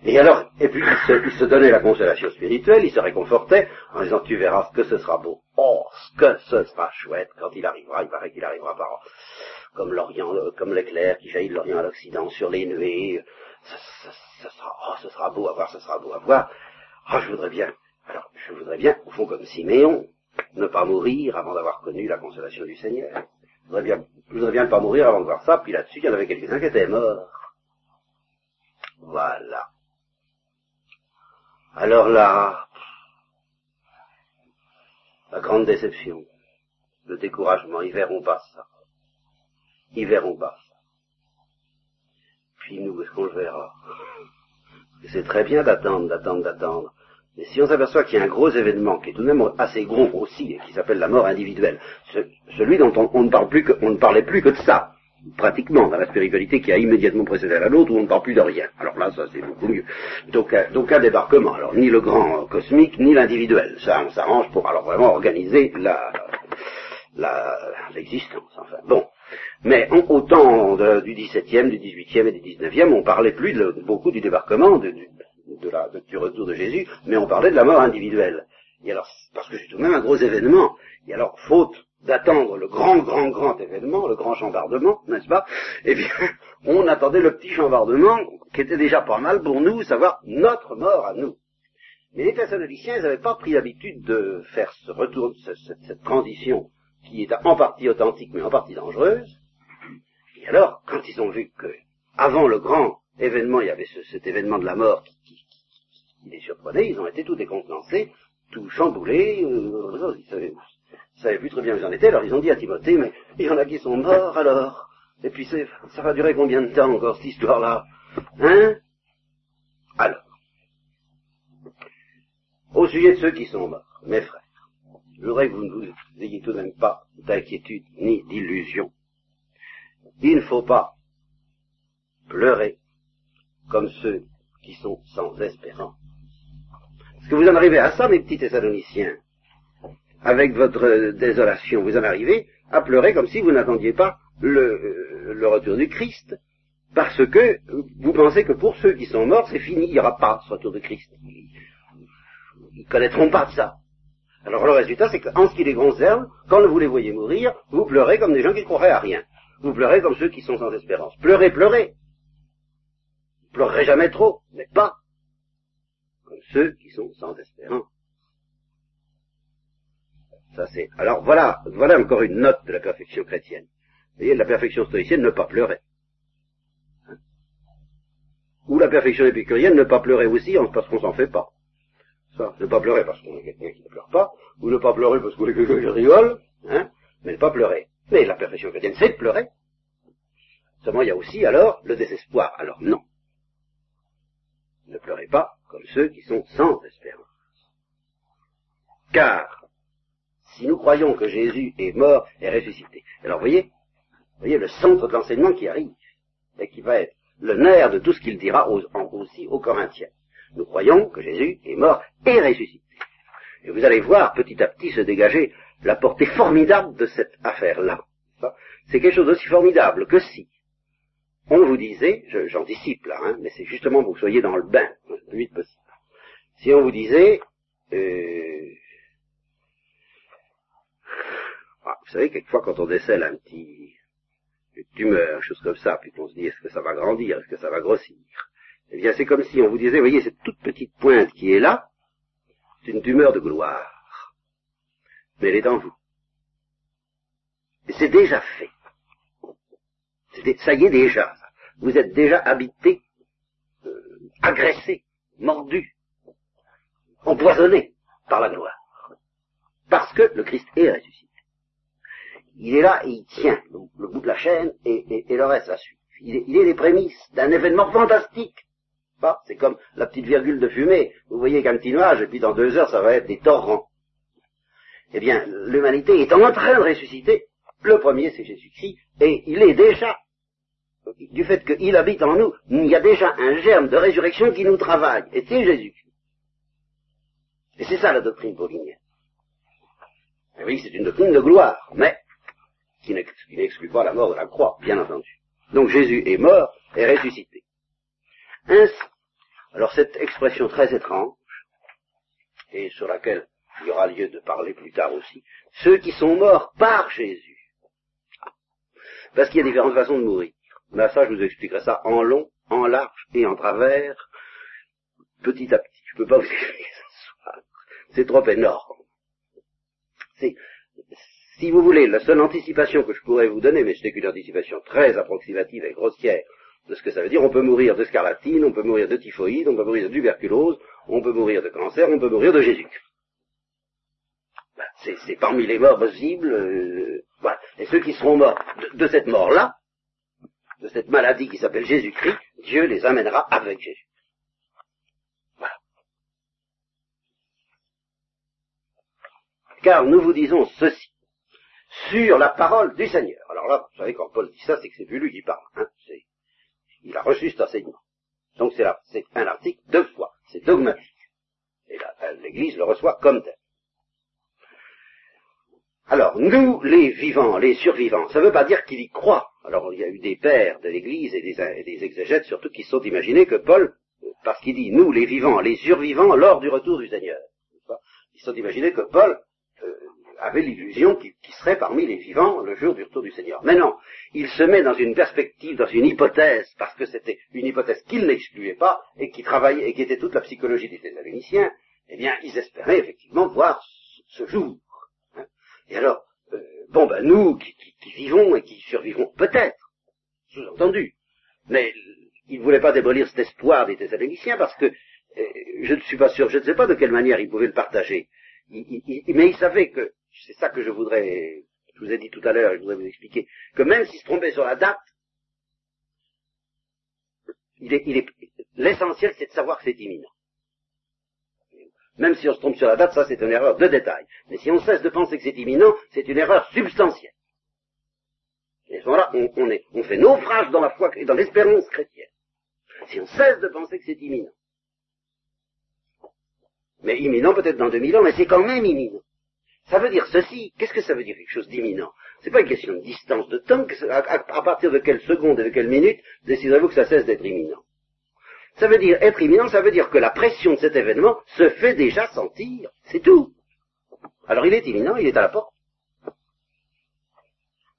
S2: Et alors, et puis ils se, donnaient la consolation spirituelle, ils se réconfortaient en disant tu verras ce que ce sera beau, oh ce que ce sera chouette quand il arrivera, il paraît qu'il arrivera par comme l'Orient, comme l'éclair qui jaillit de l'Orient à l'Occident sur les nuées, ce, sera, oh, ce sera beau à voir, ce sera beau à voir. Ah, je voudrais bien, alors, je voudrais bien, au fond, comme Siméon, ne pas mourir avant d'avoir connu la consolation du Seigneur. Je voudrais bien, je voudrais bien ne pas mourir avant de voir ça, puis là-dessus, il y en avait quelques-uns qui étaient morts. Voilà. Alors là, la grande déception, le découragement, ils verront pas ça. Ils verront pas ça. Puis nous, est-ce qu'on le verra? C'est très bien d'attendre, d'attendre, d'attendre. Mais si on s'aperçoit qu'il y a un gros événement qui est tout de même assez gros aussi, et qui s'appelle la mort individuelle, celui dont on, ne parle plus que, on ne parlait plus que de ça, pratiquement, dans la spiritualité qui a immédiatement précédé la nôtre, où on ne parle plus de rien. Alors là, ça c'est beaucoup mieux. Donc, euh, un débarquement. Alors ni le grand cosmique, ni l'individuel. Ça, s'arrange pour alors vraiment organiser la, l'existence. Enfin, bon. Mais au temps du XVIIe, du XVIIIe et du XIXe, on parlait plus de, beaucoup du débarquement, de, la, du retour de Jésus, mais on parlait de la mort individuelle. Et alors, parce que c'est tout de même un gros événement. Et alors, faute d'attendre le grand, grand, grand événement, le grand chambardement, n'est-ce pas Eh bien, on attendait le petit chambardement, qui était déjà pas mal pour nous, savoir notre mort à nous. Mais les Thessaloniciens, ils n'avaient pas pris l'habitude de faire ce retour, cette transition qui est en partie authentique mais en partie dangereuse. Et alors, quand ils ont vu que, avant le grand événement, il y avait cet événement de la mort qui, les surprenait, ils ont été tout décontenancés, tout chamboulés, euh, ils savaient, savaient plus très bien où ils en étaient, alors ils ont dit à Timothée, mais il y en a qui sont morts alors, et puis ça va durer combien de temps encore cette histoire-là? Hein? Alors, au sujet de ceux qui sont morts, mes frères, je voudrais que vous ne vous ayez tout de même pas d'inquiétude ni d'illusion. Il ne faut pas pleurer comme ceux qui sont sans espérance. Est-ce que vous en arrivez à ça, mes petits Thessaloniciens Avec votre désolation, vous en arrivez à pleurer comme si vous n'attendiez pas le, le, retour du Christ, parce que vous pensez que pour ceux qui sont morts, c'est fini, il n'y aura pas ce retour de Christ. Ils ne connaîtront pas ça. Alors le résultat, c'est qu'en ce qui les concerne, quand vous les voyez mourir, vous pleurez comme des gens qui ne croiraient à rien. Vous pleurez comme ceux qui sont sans espérance. Pleurez, pleurez. Vous pleurerez jamais trop, mais pas comme ceux qui sont sans espérance. Ça c'est. Alors voilà, voilà encore une note de la perfection chrétienne. Vous voyez, la perfection stoïcienne, ne pas pleurer. Hein Ou la perfection épicurienne, ne pas pleurer aussi parce qu'on s'en fait pas. Ça, ne pas pleurer parce qu'on est quelqu'un qui ne pleure pas, ou ne pas pleurer parce qu'on est quelqu'un qui rigole, hein, mais ne pas pleurer. Mais la perfection chrétienne, c'est de pleurer. Seulement, il y a aussi alors le désespoir. Alors non. Ne pleurez pas comme ceux qui sont sans espérance. Car, si nous croyons que Jésus est mort et ressuscité, alors voyez, voyez le centre de l'enseignement qui arrive, et qui va être le nerf de tout ce qu'il dira aussi aux Corinthiens. Nous croyons que Jésus est mort et ressuscité. Et vous allez voir petit à petit se dégager la portée formidable de cette affaire-là. C'est quelque chose d'aussi formidable que si on vous disait, j'anticipe là, hein, mais c'est justement pour que vous soyez dans le bain le plus vite possible. Si on vous disait, euh, ah, vous savez, quelquefois quand on décèle un petit une tumeur, chose comme ça, puis qu'on se dit est-ce que ça va grandir, est-ce que ça va grossir, eh bien, c'est comme si on vous disait, voyez, cette toute petite pointe qui est là, c'est une tumeur de gloire. Mais elle est en vous. Et c'est déjà fait. Ça y est déjà. vous êtes déjà habité, euh, agressé, mordu, empoisonné par la gloire. Parce que le Christ est ressuscité. Il est là et il tient le, bout de la chaîne et, le reste à suivre. Il est, les prémices d'un événement fantastique. C'est comme la petite virgule de fumée. Vous voyez qu'un petit nuage, et puis dans deux heures, ça va être des torrents. Eh bien, l'humanité est en train de ressusciter. Le premier, c'est Jésus-Christ, et il est déjà, du fait qu'il habite en nous, il y a déjà un germe de résurrection qui nous travaille, et c'est Jésus-Christ. Et c'est ça la doctrine paulinienne. Oui, c'est une doctrine de gloire, mais qui n'exclut pas la mort de la croix, bien entendu. Donc Jésus est mort et ressuscité. Ainsi, alors cette expression très étrange, et sur laquelle il y aura lieu de parler plus tard aussi, ceux qui sont morts par Jésus. Parce qu'il y a différentes façons de mourir. Mais ça, je vous expliquerai ça en long, en large et en travers, petit à petit. Je ne peux pas vous expliquer ce soir. C'est trop énorme. Si vous voulez, la seule anticipation que je pourrais vous donner, mais c'est qu'une anticipation très approximative et grossière de ce que ça veut dire, on peut mourir de scarlatine, on peut mourir de typhoïde, on peut mourir de tuberculose, on peut mourir de cancer, on peut mourir de Jésus. Ben, c'est parmi les morts possibles. Euh, voilà. Et ceux qui seront morts de, cette mort-là, de cette maladie qui s'appelle Jésus-Christ, Dieu les amènera avec Jésus. Voilà. Car nous vous disons ceci sur la parole du Seigneur. Alors là, vous savez, quand Paul dit ça, c'est que c'est plus lui qui parle. Hein, il a reçu cet enseignement. Donc c'est un article de foi, c'est dogmatique. Et l'Église le reçoit comme tel. Alors, nous, les vivants, les survivants, ça ne veut pas dire qu'il y croit. Alors, il y a eu des pères de l'Église et des, exégètes surtout qui se sont imaginés que Paul, parce qu'il dit nous, les vivants, les survivants, lors du retour du Seigneur, ils se sont imaginés que Paul euh, avait l'illusion qu'il serait parmi les vivants le jour du retour du Seigneur. Mais non, il se met dans une perspective, dans une hypothèse, parce que c'était une hypothèse qu'il n'excluait pas et qui travaillait et qui était toute la psychologie des Thessaloniciens. Eh bien, ils espéraient effectivement voir ce jour. Et alors, euh, bon ben nous qui, vivons et qui survivons peut-être, sous-entendu, mais il ne voulait pas démolir cet espoir des Thessaloniciens parce que euh, je ne suis pas sûr, je ne sais pas de quelle manière ils pouvaient le partager. mais ils savaient que c'est ça que je voudrais, je vous ai dit tout à l'heure, je voudrais vous expliquer, que même s'il se trompait sur la date, il l'essentiel c'est de savoir que c'est imminent. Même si on se trompe sur la date, ça c'est une erreur de détail. Mais si on cesse de penser que c'est imminent, c'est une erreur substantielle. Et à ce moment-là, on, on fait naufrage dans la foi et dans l'espérance chrétienne. Si on cesse de penser que c'est imminent. Mais imminent peut-être dans 2000 ans, mais c'est quand même imminent. Ça veut dire ceci. Qu'est-ce que ça veut dire quelque chose d'imminent? C'est pas une question de distance de temps. À, partir de quelle seconde et de quelle minute déciderez-vous que ça cesse d'être imminent Ça veut dire être imminent, ça veut dire que la pression de cet événement se fait déjà sentir. C'est tout. Alors il est imminent, il est à la porte.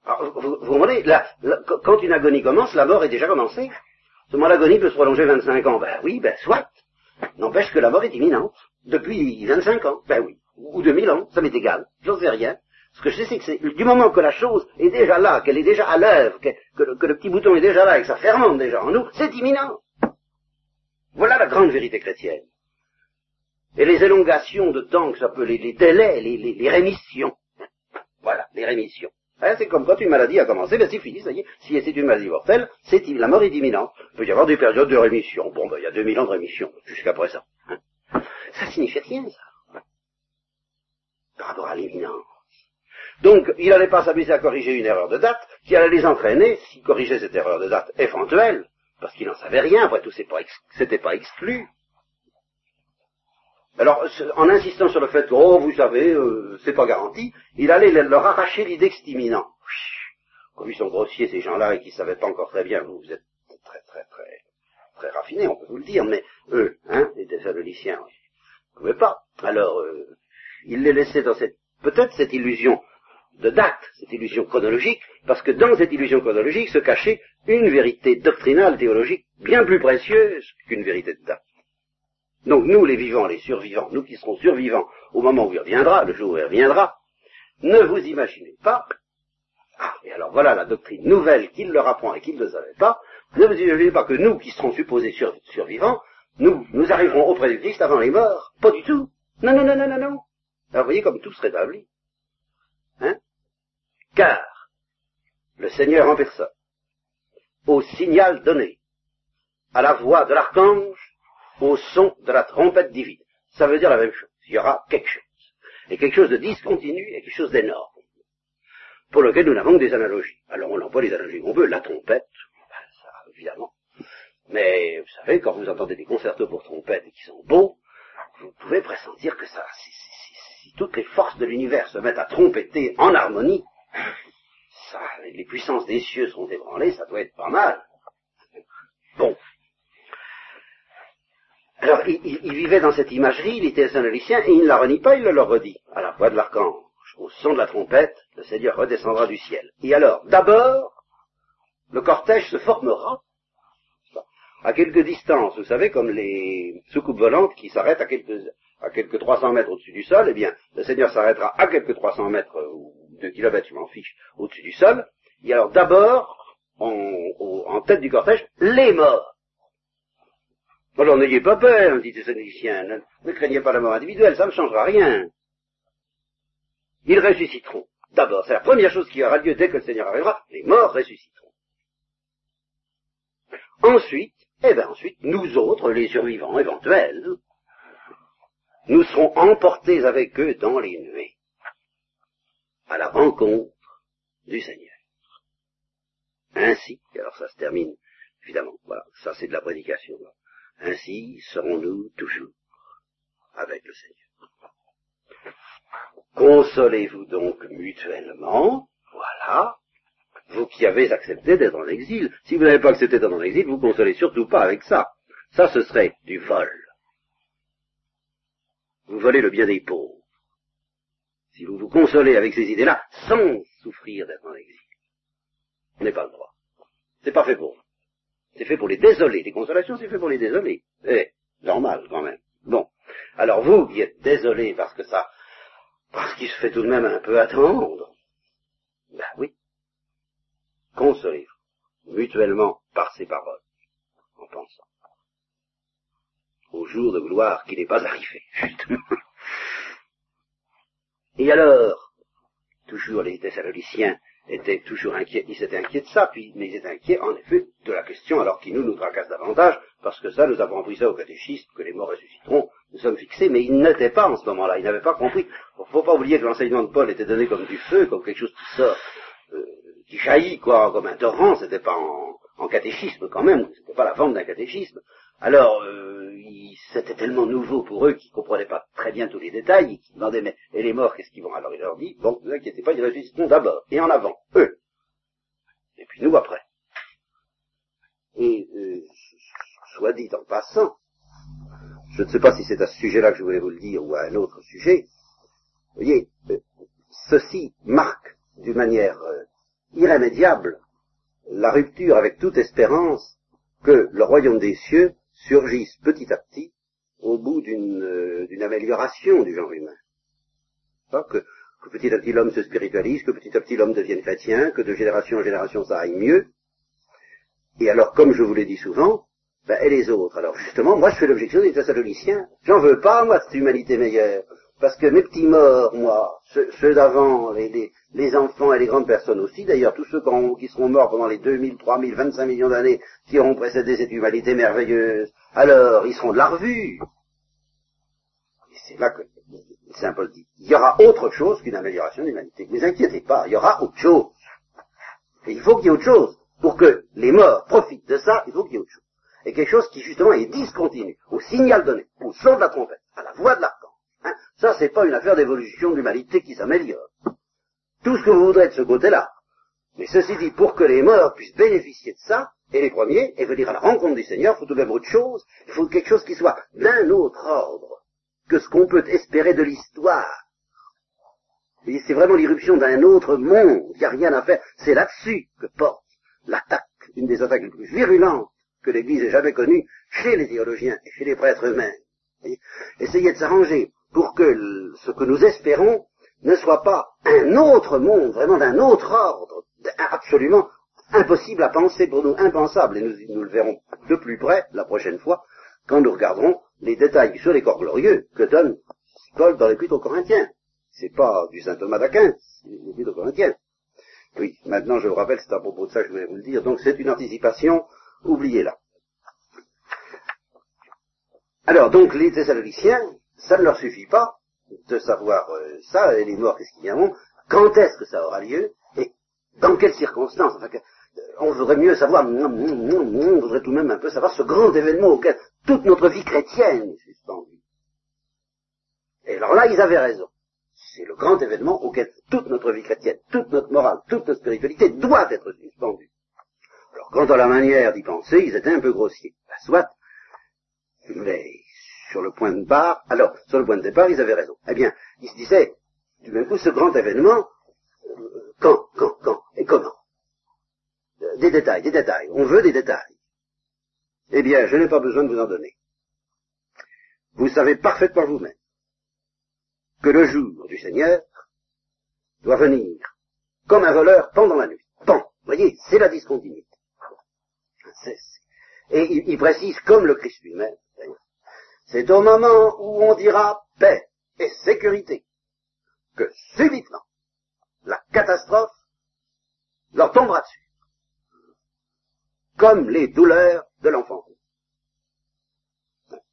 S2: vous, vous comprenez Quand une agonie commence, la mort est déjà commencée. Seulement l'agonie peut se prolonger 25 ans. Ben oui, ben soit. N'empêche que la mort est imminente. Depuis 25 ans. Ben oui ou de mille ans, ça m'est égal, j'en sais rien. Ce que je sais, c'est que du moment que la chose est déjà là, qu'elle est déjà à l'œuvre, que, le petit bouton est déjà là et que ça fermente déjà en nous, c'est imminent. Voilà la grande vérité chrétienne. Et les élongations de temps, que ça peut, les, délais, les, rémissions. Voilà, les rémissions. Hein, c'est comme quand une maladie a commencé, ben c'est fini, ça y est. Si c'est une maladie mortelle, c'est la mort est imminente. Il peut y avoir des périodes de rémission. Bon, ben il y a 2000 ans de rémission, jusqu'à présent. Hein. Ça signifie rien, ça par rapport à l'éminence. Donc, il n'allait pas s'amuser à corriger une erreur de date, qui allait les entraîner, s'il corrigeait cette erreur de date éventuelle, parce qu'il n'en savait rien, après tout, c'était pas, exclu. Alors, en insistant sur le fait oh, vous savez, euh, c'est pas garanti, il allait leur arracher l'idée que imminent. Comme ils sont grossiers, ces gens-là, et qu'ils savaient pas encore très bien, vous, vous êtes très, très, très, très raffinés, on peut vous le dire, mais eux, hein, les Thessaloniciens, ils ne pouvaient pas. Alors, euh, il les laissait dans cette, peut-être cette illusion de date, cette illusion chronologique, parce que dans cette illusion chronologique se cachait une vérité doctrinale, théologique, bien plus précieuse qu'une vérité de date. Donc nous, les vivants, les survivants, nous qui serons survivants au moment où il reviendra, le jour où il reviendra, ne vous imaginez pas, ah, et alors voilà la doctrine nouvelle qu'il leur apprend et qu'ils ne savaient pas, Ne vous imaginez pas que nous, qui serons supposés survivants, nous, nous arriverons auprès du Christ avant les morts. Pas du tout. Non, non, non, non, non, non. Alors vous voyez comme tout se rétablit. Car le Seigneur en personne, au signal donné, à la voix de l'archange, au son de la trompette divine. Ça veut dire la même chose. Il y aura quelque chose. Et quelque chose de discontinu et quelque chose d'énorme. Pour lequel nous n'avons que des analogies. Alors on emploie les analogies qu'on veut. La trompette, ben, ça, évidemment. Mais vous savez, quand vous entendez des concertos pour trompette qui sont beaux, vous pouvez pressentir que ça, si, si toutes les forces de l'univers se mettent à trompeter en harmonie, ça, les puissances des cieux seront ébranlées, ça doit être pas mal. Bon. Alors, il, vivait dans cette imagerie, il était un et il ne la renie pas, il le leur redit, à la voix de l'archange, au son de la trompette, le Seigneur redescendra du ciel. Et alors, d'abord, le cortège se formera à quelques distances, vous savez, comme les soucoupes volantes qui s'arrêtent à quelques, à quelques 300 mètres au-dessus du sol, eh bien, le Seigneur s'arrêtera à quelques 300 mètres ou 2 kilomètres, je m'en fiche, au-dessus du sol. Et alors, d'abord, en, tête du cortège, les morts. Alors n'ayez pas peur, dit Saint ne, ne craignez pas la mort individuelle, ça ne changera rien. Ils ressusciteront. D'abord, c'est la première chose qui aura lieu dès que le Seigneur arrivera, les morts ressusciteront. Ensuite, eh bien ensuite, nous autres, les survivants éventuels, nous serons emportés avec eux dans les à la rencontre du Seigneur. Ainsi, alors ça se termine, évidemment, voilà, ça c'est de la prédication. Ainsi serons-nous toujours avec le Seigneur. Consolez-vous donc mutuellement, voilà, vous qui avez accepté d'être en exil. Si vous n'avez pas accepté d'être en exil, vous consolez surtout pas avec ça. Ça, ce serait du vol. Vous volez le bien des pauvres. Si vous vous consolez avec ces idées-là, sans souffrir d'être en exil, vous n'avez pas le droit. C'est pas fait pour vous. C'est fait pour les désolés. Les consolations, c'est fait pour les désolés. Eh, normal quand même. Bon. Alors vous qui êtes désolés parce que ça, parce qu'il se fait tout de même un peu attendre, ben oui. Consolez-vous mutuellement par ces paroles, en pensant au jour de gloire qui n'est pas arrivé, justement. Et alors, toujours les Thessaloniciens étaient toujours inquiets, ils étaient inquiets de ça, puis, mais ils étaient inquiets, en effet, de la question, alors qui nous, nous tracasse davantage, parce que ça, nous avons appris ça au catéchisme, que les morts ressusciteront, nous sommes fixés, mais ils n'étaient pas en ce moment-là, ils n'avaient pas compris. Il faut pas oublier que l'enseignement de Paul était donné comme du feu, comme quelque chose qui sort, euh, qui jaillit, quoi, comme un torrent, c'était pas en, catéchisme quand même, c'était pas la forme d'un catéchisme. Alors, euh, c'était tellement nouveau pour eux qu'ils ne comprenaient pas très bien tous les détails, ils demandaient, mais et les morts, qu'est-ce qu'ils vont Alors? Il leur dit, bon, ne vous inquiétez pas, ils ressusciteront d'abord, et en avant, eux. Et puis nous après. Et, euh, soit dit en passant, je ne sais pas si c'est à ce sujet-là que je voulais vous le dire ou à un autre sujet, vous voyez, euh, ceci marque d'une manière irrémédiable la rupture avec toute espérance que le royaume des cieux surgissent petit à petit au bout d'une euh, amélioration du genre humain. Que, petit à petit l'homme se spiritualise, que petit à petit l'homme devienne chrétien, que de génération en génération ça aille mieux. Et alors, comme je vous l'ai dit souvent, ben, et les autres? Alors justement, moi je fais l'objection des Thessaloniciens. J'en veux pas, moi, cette humanité meilleure. Parce que mes petits morts, moi, ceux, d'avant, les, enfants et les grandes personnes aussi, d'ailleurs, tous ceux qui, seront morts pendant les 2000, 3000, 25 millions d'années qui auront précédé cette humanité merveilleuse, alors ils seront de la revue. Et c'est là que Saint Paul dit, il y aura autre chose qu'une amélioration de l'humanité. Ne vous inquiétez pas, il y aura autre chose. Et il faut qu'il y ait autre chose. Pour que les morts profitent de ça, il faut qu'il y ait autre chose. Et quelque chose qui justement est discontinu, au signal donné, au son de la trompette, à la voix de Hein ça, c'est pas une affaire d'évolution de l'humanité qui s'améliore. Tout ce que vous voudrez de ce côté-là. Mais ceci dit, pour que les morts puissent bénéficier de ça, et les premiers, et venir à la rencontre du Seigneur, il faut tout de même autre chose, il faut quelque chose qui soit d'un autre ordre que ce qu'on peut espérer de l'histoire. C'est vraiment l'irruption d'un autre monde, il n'y a rien à faire. C'est là-dessus que porte l'attaque, une des attaques les plus virulentes que l'Église ait jamais connues chez les théologiens et chez les prêtres eux-mêmes. Essayez de s'arranger pour que ce que nous espérons ne soit pas un autre monde, vraiment d'un autre ordre, absolument impossible à penser pour nous, impensable, et nous, le verrons de plus près la prochaine fois, quand nous regarderons les détails sur les corps glorieux que donne Paul dans l'Épître aux Corinthiens. C'est pas du saint Thomas d'Aquin, c'est l'Épître aux Corinthiens. Oui, maintenant je vous rappelle, c'est à propos de ça que je voulais vous le dire, donc c'est une anticipation, oubliez-la. Alors, donc, les Thessaloniciens, ça ne leur suffit pas de savoir euh, ça, et les morts, qu'est-ce qu'ils viendront, quand est-ce que ça aura lieu, et dans quelles circonstances. Enfin, on voudrait mieux savoir, on voudrait tout de même un peu savoir ce grand événement auquel toute notre vie chrétienne est suspendue. Et alors là, ils avaient raison. C'est le grand événement auquel toute notre vie chrétienne, toute notre morale, toute notre spiritualité doit être suspendue. Alors, quant à la manière d'y penser, ils étaient un peu grossiers. Ben, soit, mais sur le point de départ, alors, sur le point de départ, ils avaient raison. Eh bien, ils se disaient, du même coup, ce grand événement, euh, quand, quand, quand, et comment? Euh, Des détails, des détails. On veut des détails. Eh bien, je n'ai pas besoin de vous en donner. Vous savez parfaitement vous-même que le jour du Seigneur doit venir comme un voleur pendant la nuit. Vous voyez, c'est la discontinuité. Et il, précise, comme le Christ lui-même, c'est au moment où on dira paix et sécurité que subitement la catastrophe leur tombera dessus. Comme les douleurs de l'enfant.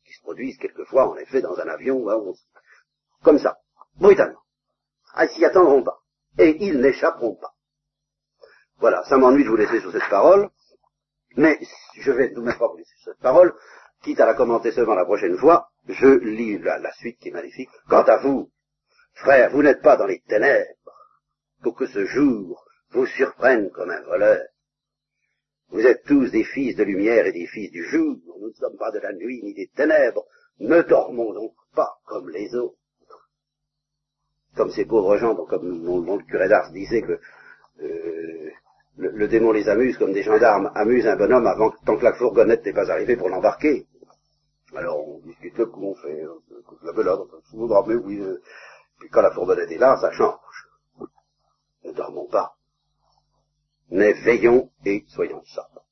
S2: Qui se produisent quelquefois, en effet, dans un avion, comme ça, brutalement. Ah, ils s'y attendront pas. Et ils n'échapperont pas. Voilà, ça m'ennuie de vous laisser sur cette parole, mais je vais tout même pas vous laisser sur cette parole, quitte à la commenter seulement la prochaine fois, je lis la, suite qui est magnifique. Quant à vous, frères, vous n'êtes pas dans les ténèbres, pour que ce jour vous surprenne comme un voleur. Vous êtes tous des fils de lumière et des fils du jour, nous ne sommes pas de la nuit ni des ténèbres, ne dormons donc pas comme les autres comme ces pauvres gens, comme le curé d'Ars disait que euh, le, démon les amuse comme des gendarmes amusent un bonhomme avant tant que la fourgonnette n'est pas arrivée pour l'embarquer. Alors on discute comment on fait, euh, la belade, on mais oui, euh, puis quand la fourgonnette est là, ça change. Ne dormons pas, mais veillons et soyons sobres.